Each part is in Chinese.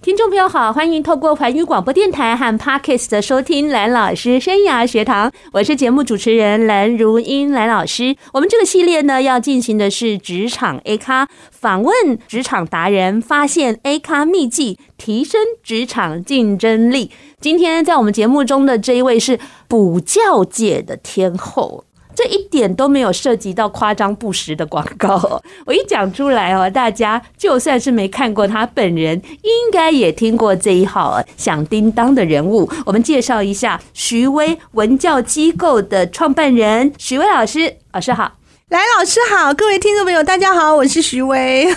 听众朋友好，欢迎透过环宇广播电台和 Parkes 的收听蓝老师生涯学堂，我是节目主持人蓝如英蓝老师。我们这个系列呢，要进行的是职场 A 咖访问职场达人，发现 A 咖秘技，提升职场竞争力。今天在我们节目中的这一位是补教界的天后。这一点都没有涉及到夸张不实的广告，我一讲出来哦，大家就算是没看过他本人，应该也听过这一号响叮当的人物。我们介绍一下徐威文教机构的创办人徐威老师，老师好。来，老师好，各位听众朋友，大家好，我是徐薇。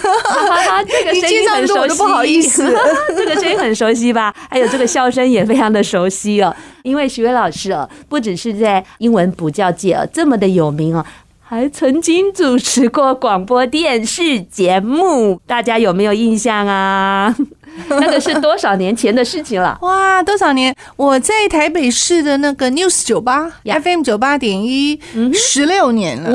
这个声音很熟悉，不好意思，这个声音很熟悉吧？还有这个笑声也非常的熟悉哦。因为徐薇老师哦，不只是在英文补教界哦这么的有名哦，还曾经主持过广播电视节目，大家有没有印象啊？那个是多少年前的事情了？哇，多少年？我在台北市的那个 News 九八 FM 九八点一，十六年了。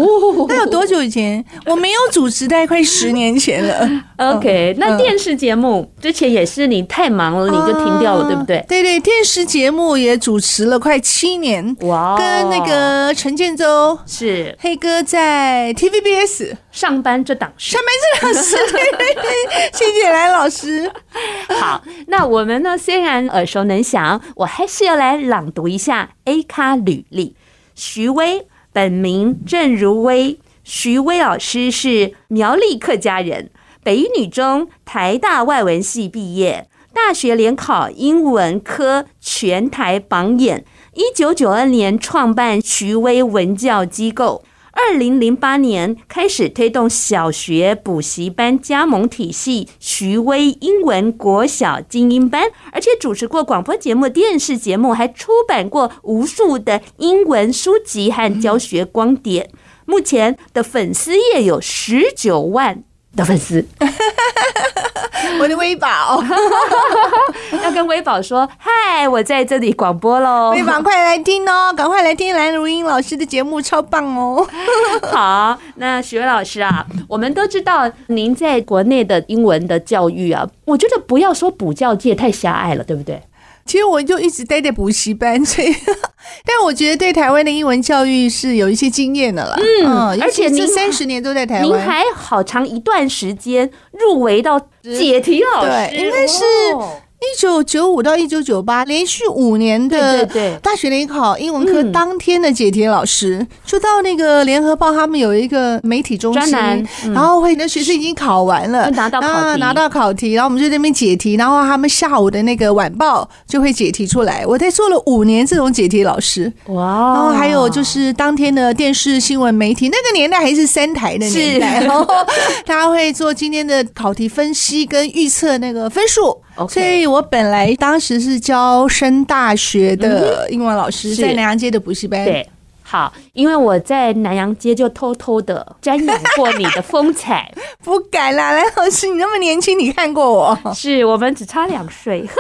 那有多久以前？我没有主持，大概快十年前了。OK，那电视节目之前也是你太忙了，你就停掉了，对不对？对对，电视节目也主持了快七年。哇，跟那个陈建州是黑哥在 TVBS 上班这档事，上班这档事。对对对，谢谢来老师。好，那我们呢？虽然耳熟能详，我还是要来朗读一下 A 咖履历。徐威，本名郑如薇，徐威老师是苗栗客家人，北一女中台大外文系毕业，大学联考英文科全台榜眼。一九九二年创办徐威文教机构。二零零八年开始推动小学补习班加盟体系，徐威英文国小精英班，而且主持过广播节目、电视节目，还出版过无数的英文书籍和教学光碟。目前的粉丝也有十九万。的粉丝，我的微宝 要跟微宝说嗨，我在这里广播喽，微宝快来听哦，赶快来听蓝如英老师的节目，超棒哦。好，那许巍老师啊，我们都知道您在国内的英文的教育啊，我觉得不要说补教界太狭隘了，对不对？其实我就一直待在补习班，所以，但我觉得对台湾的英文教育是有一些经验的啦。嗯，而且这三十年都在台湾，您还好长一段时间入围到解题老师，对，应该是。一九九五到一九九八，连续五年的大学联考英文科当天的解题老师，就到那个联合报，他们有一个媒体中心，然后会那学生已经考完了，拿到考题，拿到考题，然后我们就在那边解题，然后他们下午的那个晚报就会解题出来。我在做了五年这种解题老师，哇！然后还有就是当天的电视新闻媒体，那个年代还是三台的年代，然后他会做今天的考题分析跟预测那个分数。所以我本来当时是教升大学的英文老师，在南洋街的补习班。对，好，因为我在南阳街就偷偷的瞻仰过你的风采，不敢啦，蓝老师，你那么年轻，你看过我？是我们只差两岁。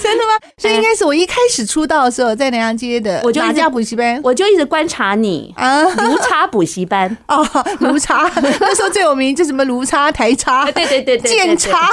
真的吗？所以应该是我一开始出道的时候，在南阳街的 我就哪家补习班？我就一直观察你啊，卢差补习班哦，卢差那时候最有名就什么卢差、台差，对对对对，剑差。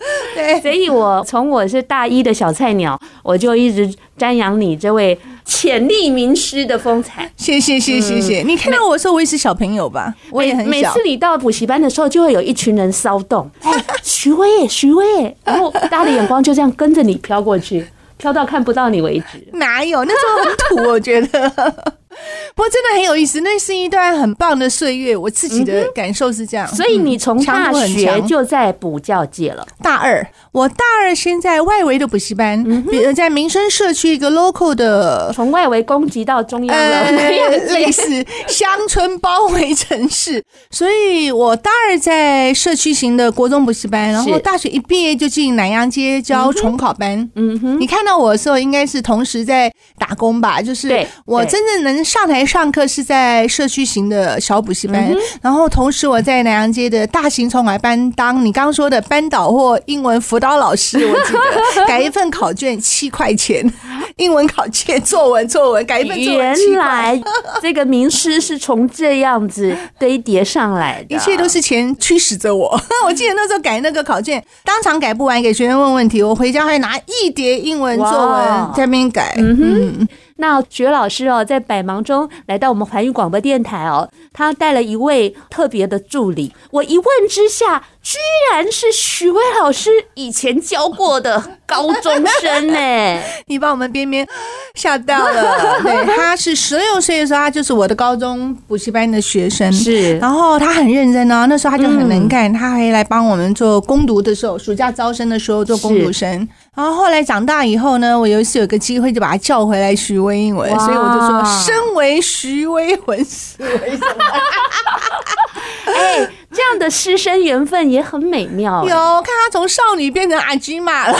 对，所以我从我是大一的小菜鸟，我就一直瞻仰你这位。潜力名师的风采，谢谢谢谢谢。你看到我的时候，我也是小朋友吧？我也很小。每次你到补习班的时候，就会有一群人骚动。哎，徐威，徐威，然后大家的眼光就这样跟着你飘过去，飘到看不到你为止。哪有？那时候很土，我觉得。不过真的很有意思，那是一段很棒的岁月。我自己的感受是这样，所以你从大学就在补教界了。大二，我大二先在外围的补习班，比如在民生社区一个 local 的，从外围攻击到中央了，类似乡村包围城市。所以我大二在社区型的国中补习班，然后大学一毕业就进南洋街教重考班。嗯哼，你看到我的时候，应该是同时在打工吧。就是我真正能上台上课是在社区型的小补习班，然后同时我在南洋街的大型崇海班当你刚刚说的班导或英文辅导老师。我记得改一份考卷七块钱，英文考卷作文作文改一份作文七块。原来这个名师是从这样子堆叠上来的，一切都是钱驱使着我。我记得那时候改那个考卷，当场改不完，给学生问问题，我回家还拿一叠英文作文在那边改。嗯哼。那觉老师哦，在百忙中来到我们环宇广播电台哦，他带了一位特别的助理。我一问之下，居然是许巍老师以前教过的高中生呢！你把我们边边吓到了。对，他是十六岁的时候，他就是我的高中补习班的学生。是，然后他很认真哦，那时候他就很能干，嗯、他还来帮我们做攻读的时候，暑假招生的时候做攻读生。然后后来长大以后呢，我有一次有个机会就把他叫回来徐威英文，所以我就说，身为徐威魂师，为什么？哎，这样的师生缘分也很美妙。有看他从少女变成阿基玛了，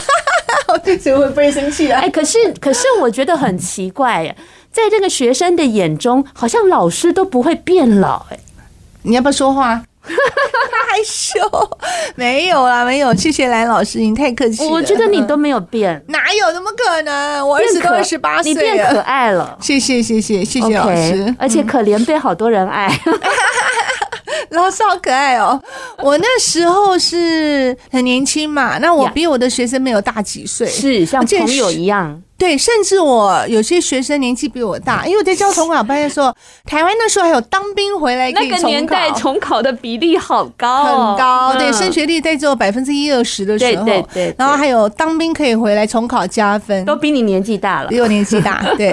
我这次会不会生气啊？哎，可是可是我觉得很奇怪耶，在这个学生的眼中，好像老师都不会变老。哎，你要不要说话？害羞，没有啦，没有。谢谢蓝老师，你太客气了。我觉得你都没有变，哪有？怎么可能？我儿子都二十八岁了，你变可爱了。谢谢，谢谢，谢谢老师。Okay, 而且可怜被好多人爱。老师好可爱哦！我那时候是很年轻嘛，那我比我的学生没有大几岁，是像朋友一样。对，甚至我有些学生年纪比我大，因为我在教重考班的时候，台湾那时候还有当兵回来那个年代重考的比例好高，哦，很高。对，升学率在只有百分之一二十的时候，对对对，然后还有当兵可以回来重考加分，都比你年纪大了，比我年纪大，对，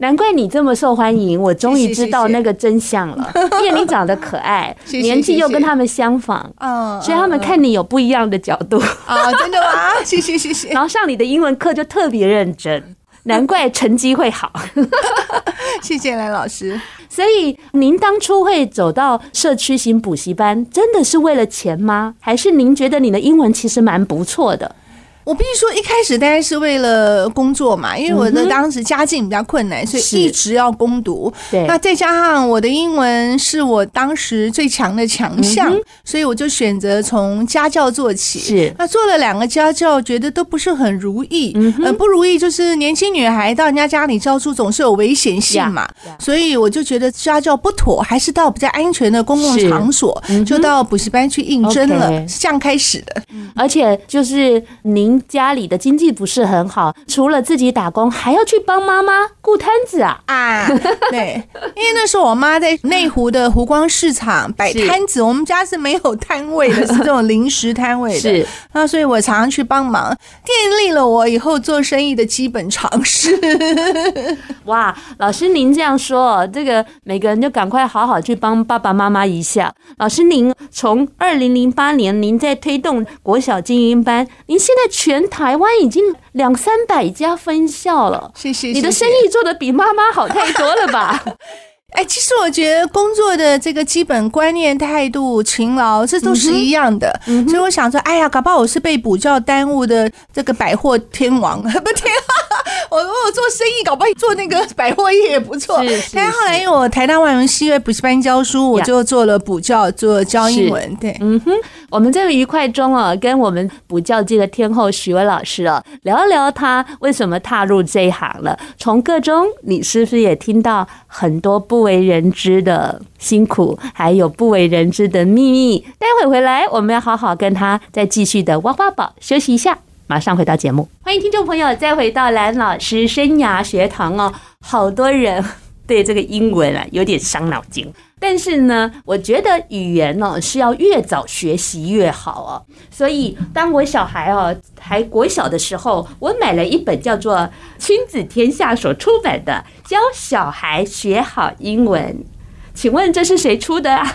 难怪你这么受欢迎，我终于知道那个真相了，谢谢谢谢，因为你长得可爱，年纪又跟他们相仿，嗯，所以他们看你有不一样的角度。啊，真的吗？谢谢谢谢。然后上你的英文课就特别认真，难怪成绩会好。谢谢蓝老师。所以您当初会走到社区型补习班，真的是为了钱吗？还是您觉得你的英文其实蛮不错的？我必须说，一开始当然是为了工作嘛，因为我的当时家境比较困难，所以一直要攻读。对，那再加上我的英文是我当时最强的强项，所以我就选择从家教做起。是，那做了两个家教，觉得都不是很如意。嗯，呃，不如意就是年轻女孩到人家家里教书，总是有危险性嘛。所以我就觉得家教不妥，还是到比较安全的公共场所，就到补习班去应征了，是这样开始的。而且就是您。家里的经济不是很好，除了自己打工，还要去帮妈妈顾摊子啊！啊，对，因为那时候我妈在内湖的湖光市场摆摊子，我们家是没有摊位的，是这种临时摊位的。是，那所以我常常去帮忙，建立了我以后做生意的基本常识。哇，老师您这样说，这个每个人就赶快好好去帮爸爸妈妈一下。老师您从二零零八年您在推动国小精英班，您现在全台湾已经两三百家分校了，谢谢。你的生意做的比妈妈好太多了吧？哎，其实我觉得工作的这个基本观念、态度、勤劳，这都是一样的。嗯、所以我想说，哎呀，搞不好我是被补教耽误的这个百货天王，不天。我我做生意，搞不好做那个百货业也不错。但是后来因为我台大外文系因为补习班教书，我就做了补教，做教英文。对，嗯哼。我们在愉快中啊，跟我们补教界的天后许巍老师啊，聊一聊他为什么踏入这一行了。从个中，你是不是也听到很多不为人知的辛苦，还有不为人知的秘密？待会回来，我们要好好跟他再继续的挖挖宝。休息一下，马上回到节目。欢迎听众朋友再回到蓝老师生涯学堂哦。好多人对这个英文啊有点伤脑筋。但是呢，我觉得语言呢是要越早学习越好哦。所以，当我小孩哦还国小的时候，我买了一本叫做《亲子天下》所出版的《教小孩学好英文》。请问这是谁出的啊？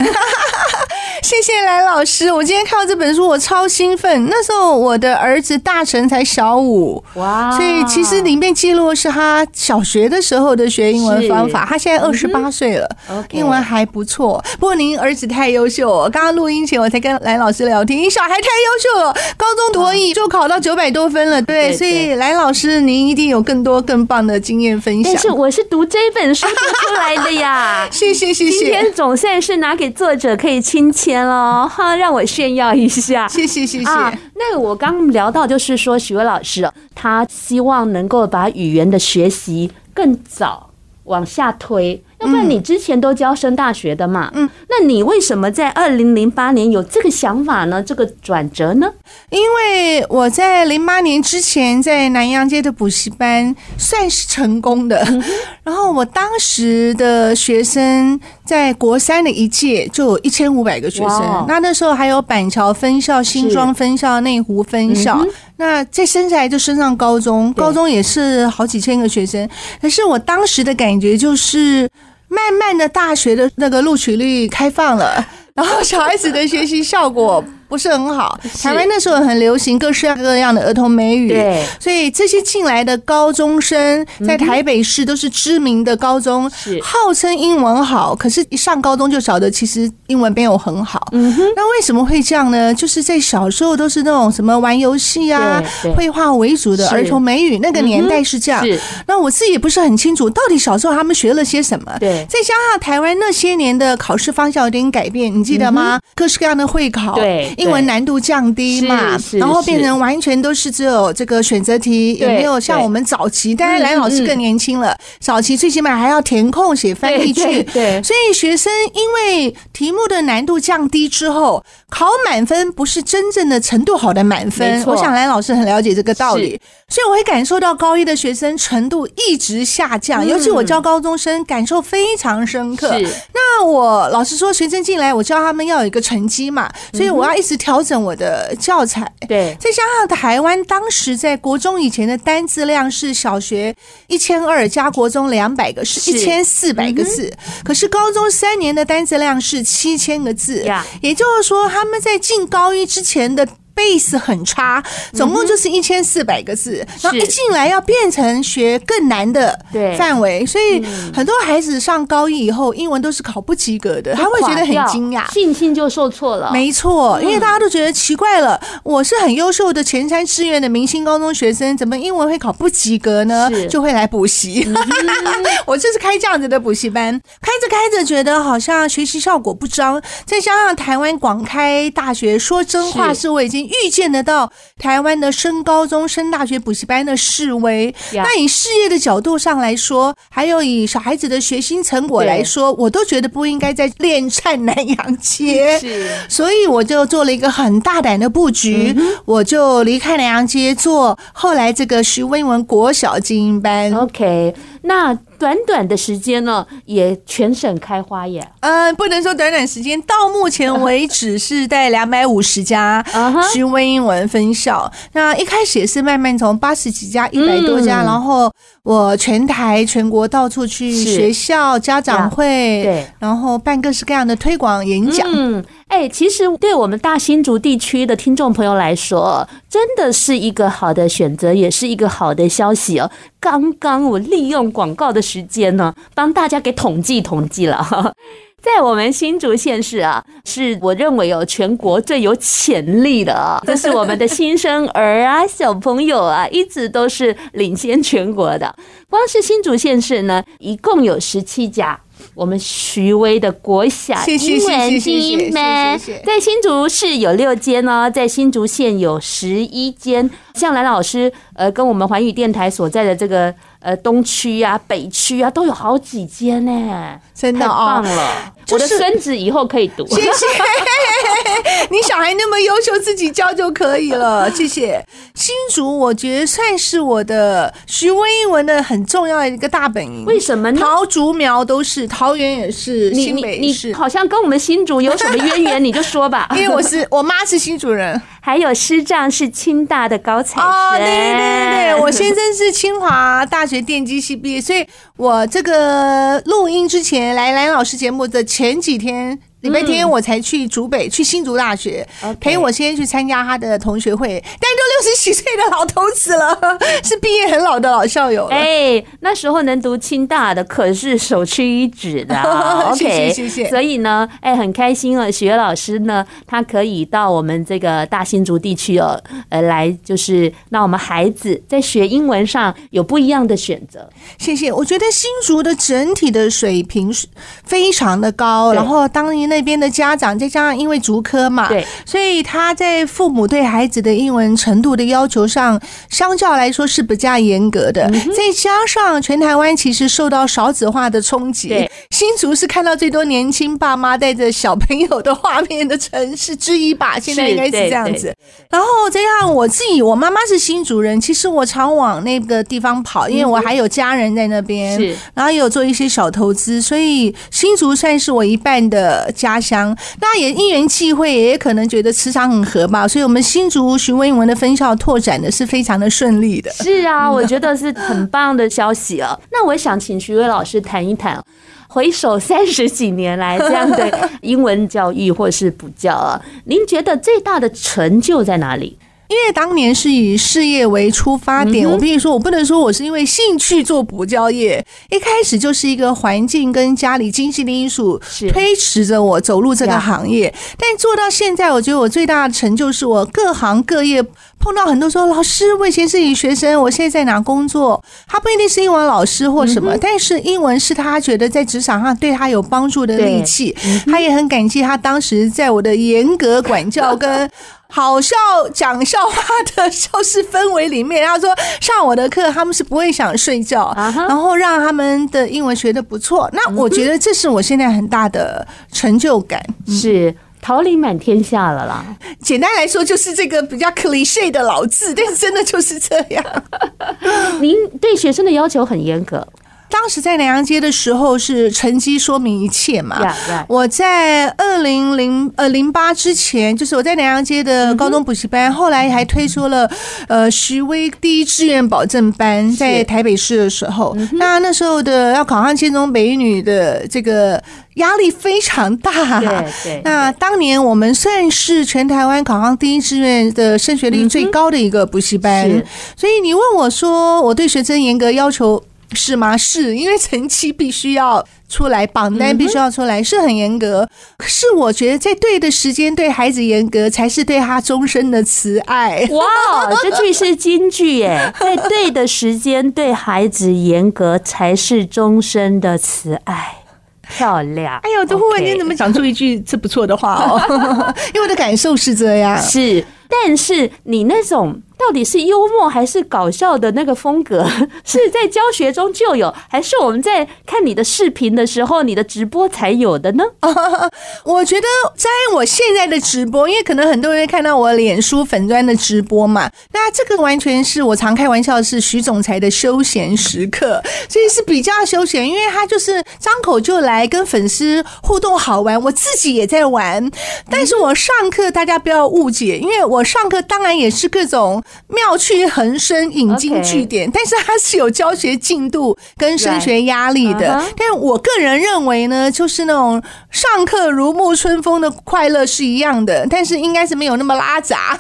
谢谢蓝老师，我今天看到这本书，我超兴奋。那时候我的儿子大成才小五，哇！所以其实里面记录是他小学的时候的学英文方法。他现在二十八岁了，英文还不错。不过您儿子太优秀了，刚刚录音前我才跟蓝老师聊天，你小孩太优秀了，高中多益就考到九百多分了。对，所以蓝老师您一定有更多更棒的经验分享。但是我是读这本书读出来的呀，谢谢谢谢。今天总算是拿给作者可以亲签了哈，让我炫耀一下。谢谢谢谢。啊，那我刚聊到就是说，许巍老师他希望能够把语言的学习更早往下推。要不然你之前都教升大学的嘛？嗯，那你为什么在二零零八年有这个想法呢？这个转折呢？因为我在零八年之前在南阳街的补习班算是成功的，然后我当时的学生在国三的一届就有一千五百个学生，那那时候还有板桥分校、新庄分校、内湖分校，那再升下来就升上高中，高中也是好几千个学生。可是我当时的感觉就是。慢慢的，大学的那个录取率开放了，然后小孩子的学习效果。不是很好。台湾那时候很流行各式各样的儿童美语，对，所以这些进来的高中生在台北市都是知名的高中，号称英文好，可是一上高中就晓得其实英文没有很好。嗯哼，那为什么会这样呢？就是在小时候都是那种什么玩游戏啊、绘画为主的儿童美语，那个年代是这样。那我自己也不是很清楚，到底小时候他们学了些什么？对，再加上台湾那些年的考试方向有点改变，你记得吗？各式各样的会考，对。英文难度降低嘛，然后变成完全都是只有这个选择题，也没有像我们早期，当然蓝老师更年轻了，早期最起码还要填空写翻译句，对，所以学生因为题目的难度降低之后，考满分不是真正的程度好的满分。我想蓝老师很了解这个道理，所以我会感受到高一的学生程度一直下降，尤其我教高中生，感受非常深刻。那我老实说，学生进来，我教他们要有一个成绩嘛，所以我要一直调。整我的教材，对，再加上台湾当时在国中以前的单字量是小学一千二加国中两百个，是一千四百个字。可是高中三年的单字量是七千个字，也就是说他们在进高一之前的。Base 很差，总共就是一千四百个字，然后一进来要变成学更难的范围，所以很多孩子上高一以后，英文都是考不及格的，他会觉得很惊讶，信心就受挫了。没错，因为大家都觉得奇怪了，我是很优秀的前三志愿的明星高中学生，怎么英文会考不及格呢？就会来补习。我就是开这样子的补习班，开着开着觉得好像学习效果不彰，再加上台湾广开大学，说真话是我已经。预见得到台湾的升高中、升大学补习班的示威。那以事业的角度上来说，还有以小孩子的学习成果来说，我都觉得不应该再恋战南洋街。是，所以我就做了一个很大胆的布局，我就离开南洋街，做后来这个徐威文国小精英班。OK，那。短短的时间呢，也全省开花耶。呃，不能说短短时间，到目前为止是在两百五十家 徐威英文分校。那一开始也是慢慢从八十几家、一百多家，然后我全台全国到处去学校、家长会，对，然后办各式各样的推广演讲。嗯，哎，其实对我们大新竹地区的听众朋友来说，真的是一个好的选择，也是一个好的消息哦。刚刚我利用广告的时间呢，帮大家给统计统计了，在我们新竹县市啊，是我认为有全国最有潜力的啊，这是我们的新生儿啊，小朋友啊，一直都是领先全国的。光是新竹县市呢，一共有十七家。我们徐威的国小英文精英班，在新竹市有六间哦，在新竹县有十一间。像兰老师呃，跟我们环宇电台所在的这个呃东区啊、北区啊，都有好几间呢，真的太棒了！我的孙子以后可以读，谢谢。你小孩那么优秀，自己教就可以了。谢谢。新竹，我觉得算是我的徐威英文的很重要的一个大本营。为什么呢？桃竹苗都是，桃园也是，新北。你好像跟我们新竹有什么渊源？你就说吧。因为我是我妈是新竹人，还有师丈是清大的高材生。哦，对对对对，我先生是清华大学电机系毕业，所以我这个录音之前来蓝老师节目的前几天。礼拜天我才去竹北，去新竹大学陪我先去参加他的同学会，但都六十几岁的老头子了，是毕业很老的老校友。哎，那时候能读清大的可是首屈一指的。OK，谢谢谢谢。所以呢，哎，很开心啊，许巍老师呢，他可以到我们这个大新竹地区哦，呃，来就是让我们孩子在学英文上有不一样的选择。谢谢，我觉得新竹的整体的水平是非常的高，然后当年那边的家长再加上因为竹科嘛，对，所以他在父母对孩子的英文程度的要求上，相较来说是比较严格的。再加上全台湾其实受到少子化的冲击，新竹是看到最多年轻爸妈带着小朋友的画面的城市之一吧，现在应该是这样子。然后再加上我自己，我妈妈是新竹人，其实我常往那个地方跑，因为我还有家人在那边，是，然后也有做一些小投资，所以新竹算是我一半的家乡。那也因缘际会，也可能觉得磁场很合吧，所以我们新竹徐文英文的分校拓展的是非常的顺利的。是啊，我觉得是很棒的消息啊。那我想请徐威老师谈一谈，回首三十几年来这样的英文教育或是补教啊，您觉得最大的成就在哪里？因为当年是以事业为出发点，我必须说，我不能说我是因为兴趣做补教业，一开始就是一个环境跟家里经济的因素推迟着我走入这个行业。但做到现在，我觉得我最大的成就是我各行各业碰到很多说，老师，我以前是你学生，我现在在哪工作？他不一定是英文老师或什么，但是英文是他觉得在职场上对他有帮助的利器。他也很感激他当时在我的严格管教跟。好笑讲笑话的教室氛围里面，他说上我的课，他们是不会想睡觉，然后让他们的英文学的不错。那我觉得这是我现在很大的成就感，是桃李满天下了啦。简单来说，就是这个比较 cliche 的老字，但是真的就是这样。您对学生的要求很严格。当时在南洋街的时候是成绩说明一切嘛？Yeah, right. 我在二零零呃零八之前，就是我在南洋街的高中补习班，后来还推出了呃徐威第一志愿保证班，在台北市的时候，那那时候的要考上建中北女的这个压力非常大。对对。那当年我们算是全台湾考上第一志愿的升学率最高的一个补习班，所以你问我说我对学生严格要求。是吗？是因为成绩必须要出来，榜单必须要出来，是很严格。可是我觉得在对的时间对孩子严格，才是对他终身的慈爱。哇，这句是金句耶！在对的时间对孩子严格，才是终身的慈爱。漂亮！哎呦，这忽然间怎么讲出一句这不错的话哦？因为我的感受是这样。是，但是你那种。到底是幽默还是搞笑的那个风格，是在教学中就有，还是我们在看你的视频的时候，你的直播才有的呢？我觉得在我现在的直播，因为可能很多人会看到我脸书粉砖的直播嘛，那这个完全是我常开玩笑是徐总裁的休闲时刻，所以是比较休闲，因为他就是张口就来跟粉丝互动好玩，我自己也在玩，但是我上课大家不要误解，因为我上课当然也是各种。妙趣横生，引经据典，但是它是有教学进度跟升学压力的。但我个人认为呢，就是那种上课如沐春风的快乐是一样的，但是应该是没有那么拉杂。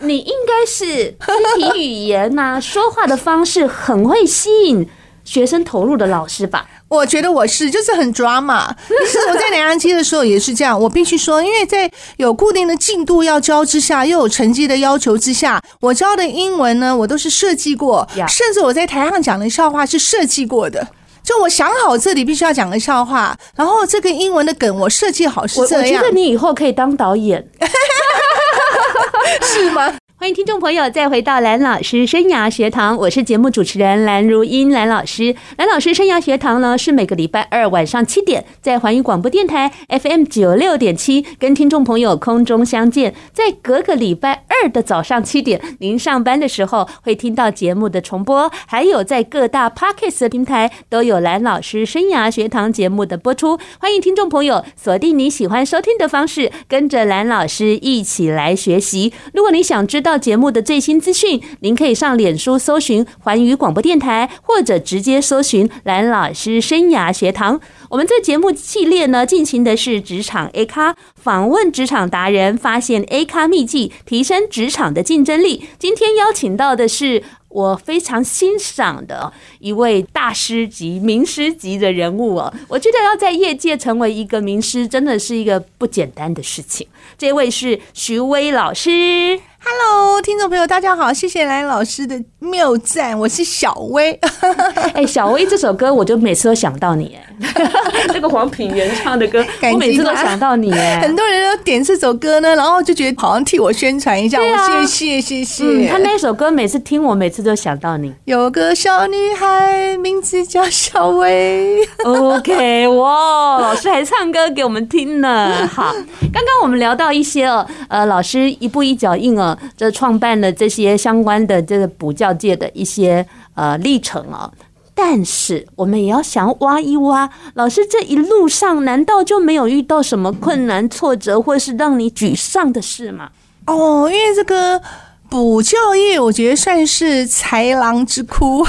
你应该是肢体语言呐、啊，说话的方式很会吸引学生投入的老师吧？我觉得我是，就是很 drama。其实我在南阳街的时候也是这样。我必须说，因为在有固定的进度要教之下，又有成绩的要求之下，我教的英文呢，我都是设计过，甚至我在台上讲的笑话是设计过的。就我想好这里必须要讲个笑话，然后这个英文的梗我设计好是这样。我觉得你以后可以当导演，是吗？欢迎听众朋友再回到蓝老师生涯学堂，我是节目主持人蓝如英，蓝老师。蓝老师生涯学堂呢，是每个礼拜二晚上七点在环宇广播电台 FM 九六点七跟听众朋友空中相见，在隔个礼拜二的早上七点，您上班的时候会听到节目的重播，还有在各大 Podcast 的平台都有蓝老师生涯学堂节目的播出。欢迎听众朋友锁定你喜欢收听的方式，跟着蓝老师一起来学习。如果你想知道。到节目的最新资讯，您可以上脸书搜寻环宇广播电台，或者直接搜寻蓝老师生涯学堂。我们这节目系列呢，进行的是职场 A 咖访问职场达人，发现 A 咖秘技，提升职场的竞争力。今天邀请到的是我非常欣赏的一位大师级、名师级的人物哦。我觉得要在业界成为一个名师，真的是一个不简单的事情。这位是徐薇老师。Hello，听众朋友，大家好，谢谢蓝老师的谬赞，我是小薇。哎、欸，小薇这首歌，我就每次都想到你，哎，那个黄品源唱的歌，我每次都想到你，哎，很多人都点这首歌呢，然后就觉得好像替我宣传一下，我谢谢谢谢、嗯。他那首歌每次听我，每次都想到你。有个小女孩，名字叫小薇。OK，哇，老师还唱歌给我们听呢。好，刚刚我们聊到一些哦，呃，老师一步一脚印哦。这创办了这些相关的这个补教界的一些呃历程啊，但是我们也要想挖一挖，老师这一路上难道就没有遇到什么困难挫折，或是让你沮丧的事吗？哦，因为这个补教业，我觉得算是豺狼之窟，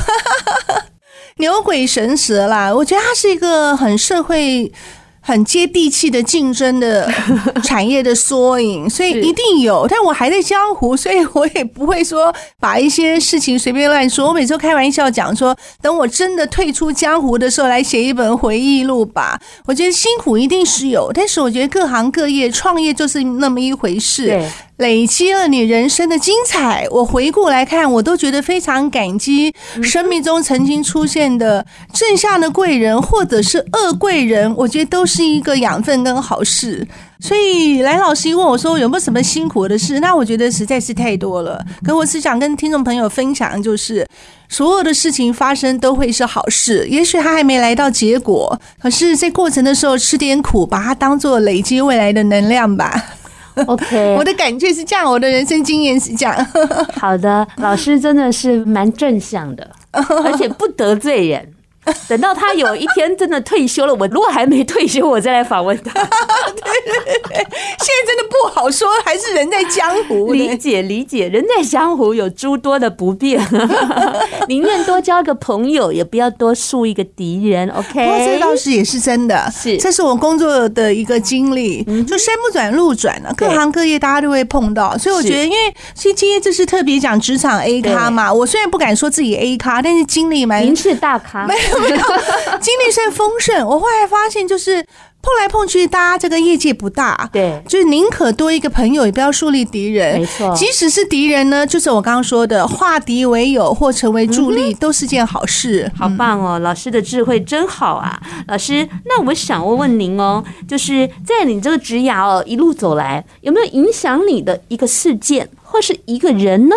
牛鬼神蛇啦。我觉得它是一个很社会。很接地气的竞争的 产业的缩影，所以一定有。但我还在江湖，所以我也不会说把一些事情随便乱说。我每次开玩笑讲说，等我真的退出江湖的时候，来写一本回忆录吧。我觉得辛苦一定是有，但是我觉得各行各业创业就是那么一回事。累积了你人生的精彩，我回顾来看，我都觉得非常感激生命中曾经出现的正向的贵人，或者是恶贵人，我觉得都是一个养分跟好事。所以蓝老师问我说有没有什么辛苦的事，那我觉得实在是太多了。可我只想跟听众朋友分享，就是所有的事情发生都会是好事，也许他还没来到结果，可是，在过程的时候吃点苦，把它当做累积未来的能量吧。OK，我的感觉是这样，我的人生经验是这样。好的，老师真的是蛮正向的，而且不得罪人。等到他有一天真的退休了，我如果还没退休，我再来访问他。对对对，现在真的不好说，还是人在江湖。理解理解，人在江湖有诸多的不便，宁愿多交个朋友，也不要多树一个敌人。OK，不过这倒是也是真的，是这是我工作的一个经历。就山不转路转了，各行各业大家都会碰到，所以我觉得，因为其实今天这是特别讲职场 A 咖嘛，我虽然不敢说自己 A 咖，但是经历蛮，您是大咖。没有，经历算丰盛。我后来发现，就是碰来碰去，大家这个业界不大，对，就是宁可多一个朋友，也不要树立敌人。没错，即使是敌人呢，就是我刚刚说的，化敌为友或成为助力，都是件好事。好棒哦，老师的智慧真好啊！老师，那我想问问您哦，就是在你这个职涯哦一路走来，有没有影响你的一个事件或是一个人呢？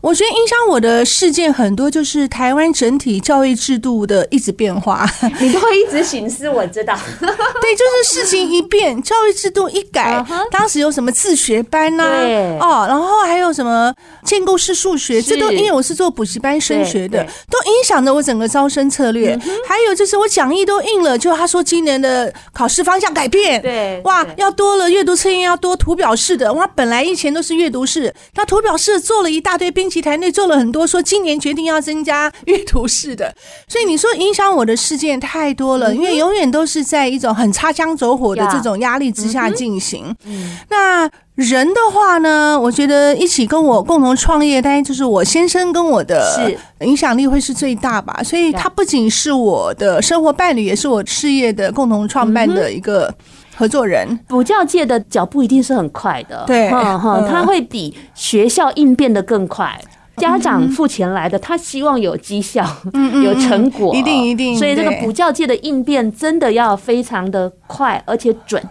我觉得影响我的事件很多，就是台湾整体教育制度的一直变化。你都会一直醒思，我知道。对，就是事情一变，教育制度一改，当时有什么自学班呐、啊？哦，然后还有什么建构式数学，这都因为我是做补习班升学的，都影响着我整个招生策略。还有就是我讲义都印了，就他说今年的考试方向改变，对，哇，要多了阅读测验，要多图表式的。哇，本来以前都是阅读式，那图表式做了一大堆其团队做了很多，说今年决定要增加阅读式的，所以你说影响我的事件太多了，因为永远都是在一种很擦枪走火的这种压力之下进行。那人的话呢，我觉得一起跟我共同创业，当然就是我先生跟我的影响力会是最大吧。所以他不仅是我的生活伴侣，也是我事业的共同创办的一个。合作人，补教界的脚步一定是很快的，对，哈哈，他会比学校应变的更快。家长付钱来的，他希望有绩效，嗯，有成果，一定一定。所以这个补教界的应变真的要非常的快，而且准。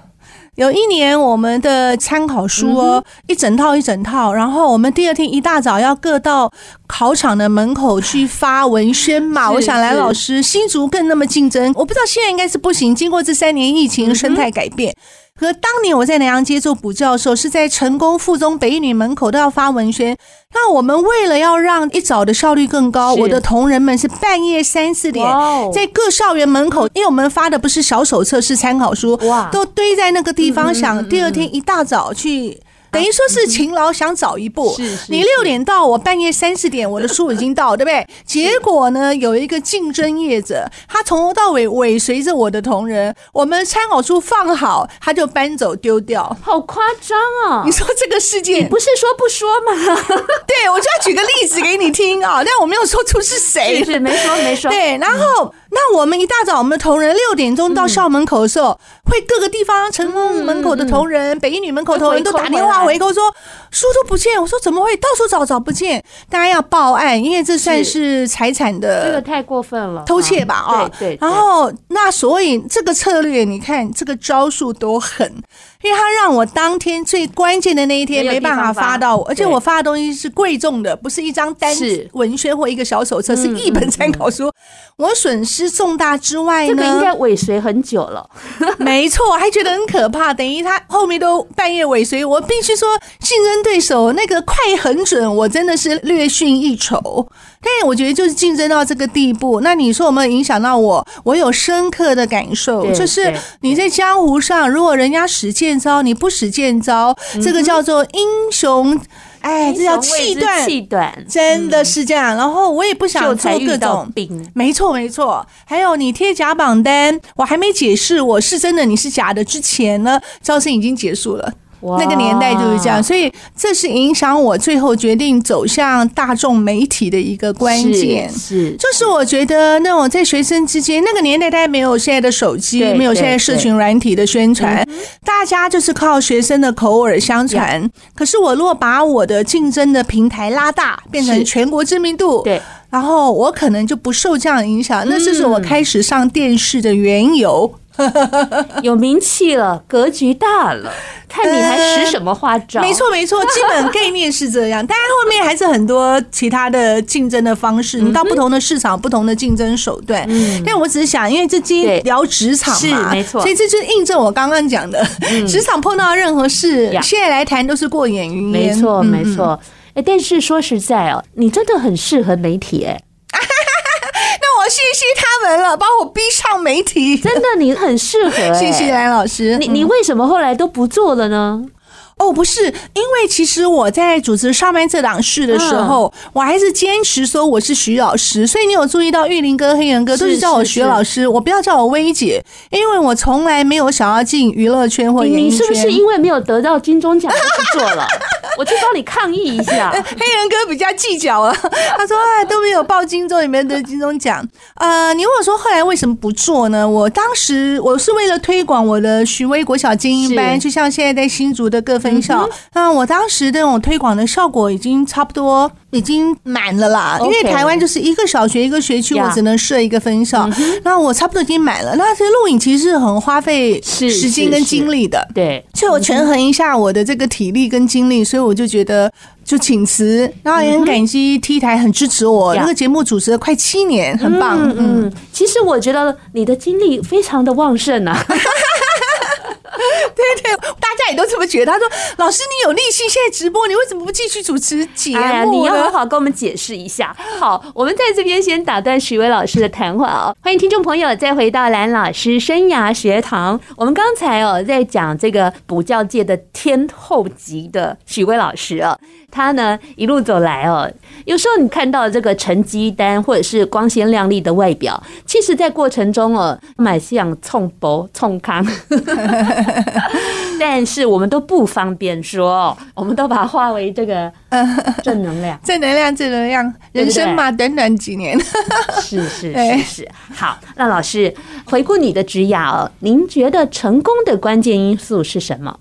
有一年，我们的参考书哦，一整套一整套，然后我们第二天一大早要各到考场的门口去发文宣嘛。我想来老师，新竹更那么竞争，我不知道现在应该是不行。经过这三年疫情生态改变。和当年我在南阳街做补教授，是在成功附中北一女门口都要发文宣。那我们为了要让一早的效率更高，我的同仁们是半夜三四点在各校园门口，因为我们发的不是小手册，是参考书，哇，都堆在那个地方，想第二天一大早去等于说是勤劳想早一步。是，是，你六点到，我半夜三四点，我的书已经到，对不对？结果呢，有一个竞争业者，他从头到尾尾随着我的同仁，我们参考书放好，他就搬走丢掉，好夸张啊！你说这个世界，你不是说不说吗？对，我就要举个例子给你听啊，但我没有说出是谁，没说没说。对，然后。嗯那我们一大早，我们的同仁六点钟到校门口的时候，嗯、会各个地方成功门口的同仁、北一女门口的同仁都打电话回扣说书都不见。我说怎么会？到处找找不见，大家要报案，因为这算是财产的这个太过分了，偷窃吧？啊，哦、对，对，对。然后那所以这个策略，你看这个招数多狠。因为他让我当天最关键的那一天没办法发到我，而且我发的东西是贵重的，不是一张单文宣或一个小手册，是一本参考书，我损失重大之外呢，这个应该尾随很久了，没错，还觉得很可怕。等于他后面都半夜尾随。我，必须说竞争对手那个快很准，我真的是略逊一筹。但我觉得就是竞争到这个地步，那你说有没有影响到我？我有深刻的感受，就是你在江湖上，如果人家使剑招，你不使剑招，这个叫做英雄，哎，这叫气短，气短，真的是这样。然后我也不想做各种兵，没错没错。还有你贴假榜单，我还没解释我是真的，你是假的之前呢，招生已经结束了。那个年代就是这样，所以这是影响我最后决定走向大众媒体的一个关键。是，就是我觉得那种在学生之间，那个年代大家没有现在的手机，没有现在社群软体的宣传，大家就是靠学生的口耳相传。可是我如果把我的竞争的平台拉大，变成全国知名度，对，然后我可能就不受这样影响。那这是我开始上电视的缘由。有名气了，格局大了，看你还使什么花招？呃、没错没错，基本概念是这样。当然后面还是很多其他的竞争的方式，你到不同的市场，不同的竞争手段。嗯，但我只是想，因为这今天聊职场嘛，没错，所以这就是印证我刚刚讲的，职场碰到任何事，现在来谈都是过眼云烟。没错没错，哎，但是说实在哦，你真的很适合媒体哎。谢他们了，把我逼上媒体。真的，你很适合、欸。谢谢蓝老师。你你为什么后来都不做了呢？哦，不是，因为其实我在主持上班这档事的时候，嗯、我还是坚持说我是徐老师。所以你有注意到玉林哥、黑人哥都是叫我徐老师，我不要叫我薇姐，因为我从来没有想要进娱乐圈或演艺圈。你是不是因为没有得到金钟奖就不做了？我去帮你抗议一下。黑人哥比较计较了，他说啊都没有报金钟，也没有得金钟奖。呃，你问我说后来为什么不做呢？我当时我是为了推广我的徐薇国小精英班，就像现在在新竹的各分。分校，那我当时那种推广的效果已经差不多，已经满了啦。因为台湾就是一个小学一个学区，我只能设一个分校，那我差不多已经满了。那这录影其实是很花费时间跟精力的，对。所以我权衡一下我的这个体力跟精力，所以我就觉得就请辞。然后也很感激 T 台很支持我，那个节目主持了快七年，很棒。嗯，其实我觉得你的精力非常的旺盛啊。对对，大家也都这么觉得。他说：“老师，你有力气，现在直播，你为什么不继续主持节目？”哎呀，你要好好跟我们解释一下。好，我们在这边先打断许巍老师的谈话哦。欢迎听众朋友再回到蓝老师生涯学堂。我们刚才哦在讲这个补教界的天后级的许巍老师哦。他呢一路走来哦，有时候你看到这个成绩单或者是光鲜亮丽的外表，其实在过程中哦，蛮像冲博冲康，但是我们都不方便说，我们都把它化为这个 正能量，正能量，正能量，人生嘛，短短几年，是是是是。好，那老师回顾你的职涯哦，您觉得成功的关键因素是什么？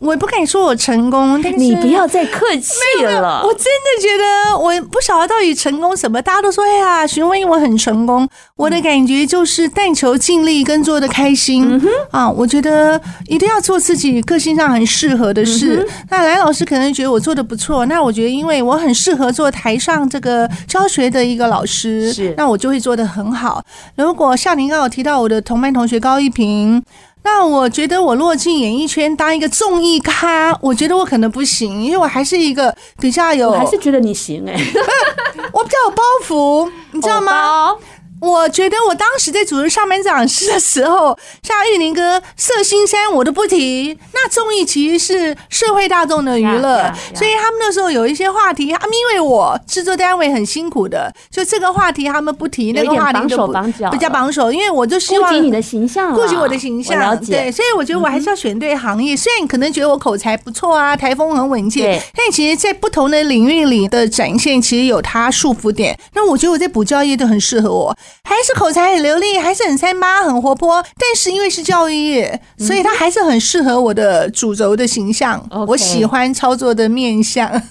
我也不敢说我成功，但是你不要再客气了。我真的觉得我不晓得到底成功什么。大家都说哎呀，询问我很成功，我的感觉就是但求尽力跟做的开心。嗯、啊，我觉得一定要做自己个性上很适合的事。嗯、那蓝老师可能觉得我做的不错，那我觉得因为我很适合做台上这个教学的一个老师，是那我就会做的很好。如果像您刚刚提到我的同班同学高一平。那我觉得我落进演艺圈当一个综艺咖，我觉得我可能不行，因为我还是一个比较有，我还是觉得你行哎、欸，我比较有包袱，你知道吗？我觉得我当时在主持上班讲师的时候，像玉林哥、色心山，我都不提。那综艺其实是社会大众的娱乐，yeah, yeah, yeah. 所以他们那时候有一些话题，他们因为我制作单位很辛苦的，就这个话题他们不提，那个话题就比较榜首，因为我就希望顾及你的形象，顾及我的形象。对，所以我觉得我还是要选对行业。嗯、虽然你可能觉得我口才不错啊，台风很稳健，但其实，在不同的领域里的展现，其实有它束缚点。那我觉得我在补教业都很适合我。还是口才很流利，还是很三八、很活泼，但是因为是教育业，所以他还是很适合我的主轴的形象。我喜欢操作的面相，所以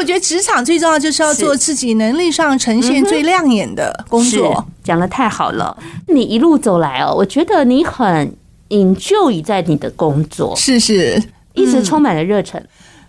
我觉得职场最重要就是要做自己能力上呈现最亮眼的工作。讲得太好了，你一路走来哦，我觉得你很 enjoy 在你的工作，是是，一直充满了热忱。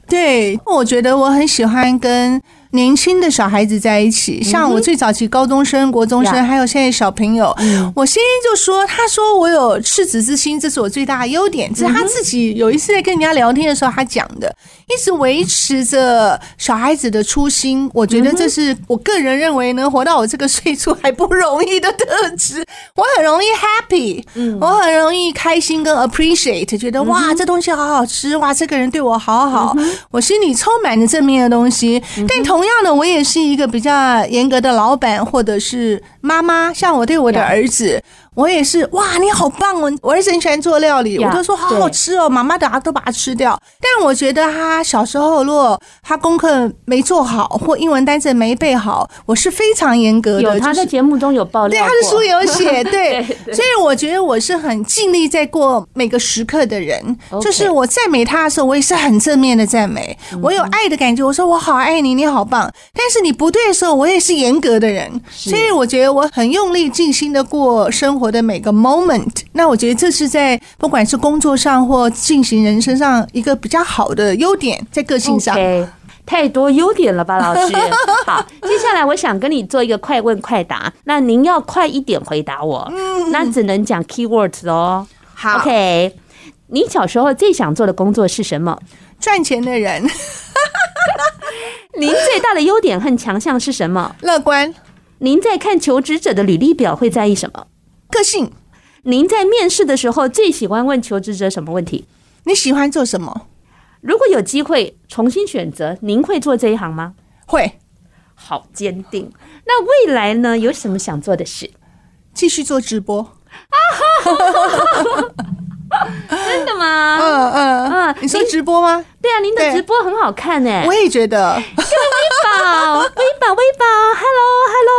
对，我觉得我很喜欢跟。年轻的小孩子在一起，像我最早期高中生、国中生，还有现在小朋友，我先生就说：“他说我有赤子之心，这是我最大的优点。”这是他自己有一次在跟人家聊天的时候他讲的，一直维持着小孩子的初心。我觉得这是我个人认为能活到我这个岁数还不容易的特质。我很容易 happy，我很容易开心跟 appreciate，觉得哇，这东西好好吃，哇，这个人对我好好，我心里充满着正面的东西，但同。同样的，我也是一个比较严格的老板，或者是妈妈。像我对我的儿子。我也是哇，你好棒哦！我儿子很喜欢做料理，我都说好好吃哦。妈妈等下都把它吃掉。但我觉得他小时候，如果他功课没做好，或英文单词没背好，我是非常严格的。有他在节目中有爆料，对，他的书有写，对。所以我觉得我是很尽力在过每个时刻的人。就是我赞美他的时候，我也是很正面的赞美。我有爱的感觉，我说我好爱你，你好棒。但是你不对的时候，我也是严格的人。所以我觉得我很用力、尽心的过生活。我的每个 moment，那我觉得这是在不管是工作上或进行人生上一个比较好的优点，在个性上。Okay, 太多优点了吧，老师？好，接下来我想跟你做一个快问快答，那您要快一点回答我，那只能讲 keywords 哦。好，OK，你小时候最想做的工作是什么？赚钱的人。您最大的优点和强项是什么？乐观。您在看求职者的履历表会在意什么？个性，您在面试的时候最喜欢问求职者什么问题？你喜欢做什么？如果有机会重新选择，您会做这一行吗？会，好坚定。那未来呢？有什么想做的事？继续做直播。真的吗？嗯嗯嗯，你说直播吗？对啊，您的直播很好看诶。我也觉得。微宝，微宝，微宝，Hello，Hello。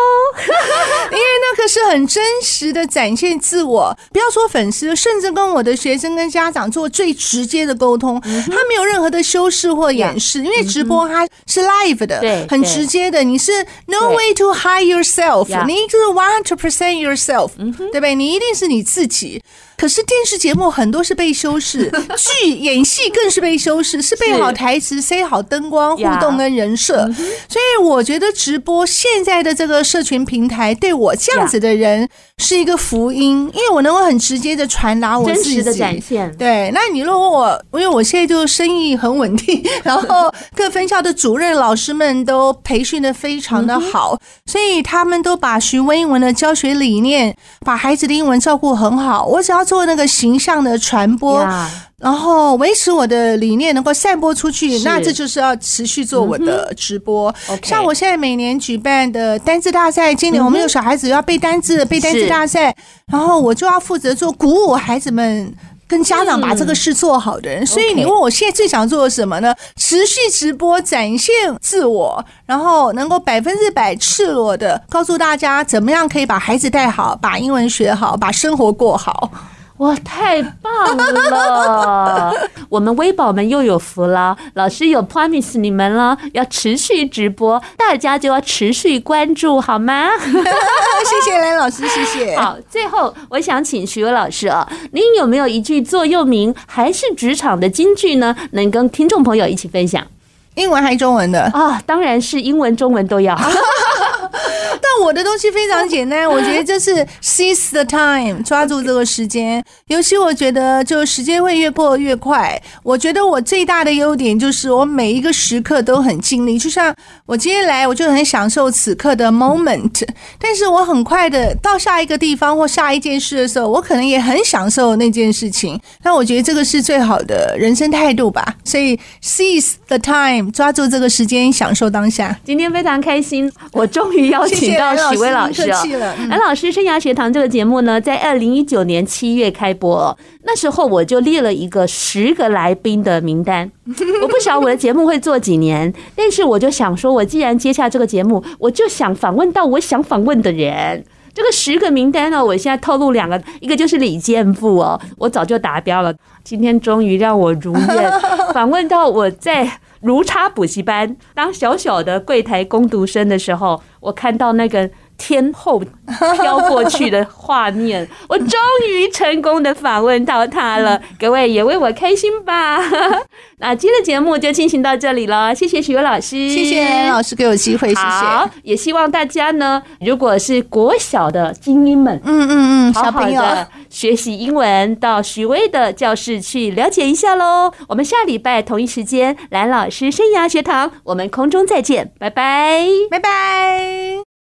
因为那个是很真实的展现自我，不要说粉丝，甚至跟我的学生跟家长做最直接的沟通，他没有任何的修饰或掩饰，因为直播它是 live 的，对，很直接的。你是 no way to hide yourself，你就是 one hundred percent yourself，对不对？你一定是你自己。可是电视节目很多是被修饰，剧演戏更是被修饰，是背好台词、塞好灯光、互动跟人设。所以我觉得直播现在的这个社群平台对我这样子的人是一个福音，因为我能够很直接的传达我自己的展现。对，那你如果问我，因为我现在就生意很稳定，然后各分校的主任老师们都培训的非常的好，所以他们都把学文英文的教学理念，把孩子的英文照顾很好。我只要。做那个形象的传播.然后维持我的理念能够散播出去，那这就是要持续做我的直播。Mm -hmm. 像我现在每年举办的单字大赛，今年我们有小孩子要背单字，背单字大赛，然后我就要负责做鼓舞孩子们跟家长把这个事做好的人。所以你问我现在最想做的什么呢？持续直播，展现自我，然后能够百分之百赤裸的告诉大家怎么样可以把孩子带好，把英文学好，把生活过好。哇，太棒了！我们微宝们又有福了，老师有 promise 你们了，要持续直播，大家就要持续关注，好吗？谢谢蓝老师，谢谢。好，最后我想请徐伟老师啊，您有没有一句座右铭还是职场的金句呢？能跟听众朋友一起分享？英文还是中文的？啊，当然是英文、中文都要。但我的东西非常简单，我觉得就是 seize the time，抓住这个时间。尤其我觉得，就时间会越过越快。我觉得我最大的优点就是我每一个时刻都很尽力。就像我今天来，我就很享受此刻的 moment。但是我很快的到下一个地方或下一件事的时候，我可能也很享受那件事情。那我觉得这个是最好的人生态度吧。所以 seize the time，抓住这个时间，享受当下。今天非常开心，我终于邀请到许巍老师了。安、嗯、老师生涯学堂这个节目呢，在二零一九年七月开播，那时候我就列了一个十个来宾的名单。我不晓得我的节目会做几年，但是我就想说，我既然接下这个节目，我就想访问到我想访问的人。这个十个名单呢，我现在透露两个，一个就是李健富哦，我早就达标了，今天终于让我如愿 访问到我在。如插补习班。当小小的柜台工读生的时候，我看到那个天后飘过去的画面，我终于成功的访问到他了。各位也为我开心吧？那今天的节目就进行到这里了，谢谢许巍老师，谢谢老师给我机会，谢谢。也希望大家呢，如果是国小的精英们，嗯嗯嗯，小朋友。学习英文，到许巍的教室去了解一下喽。我们下礼拜同一时间，蓝老师生涯学堂，我们空中再见，拜拜，拜拜。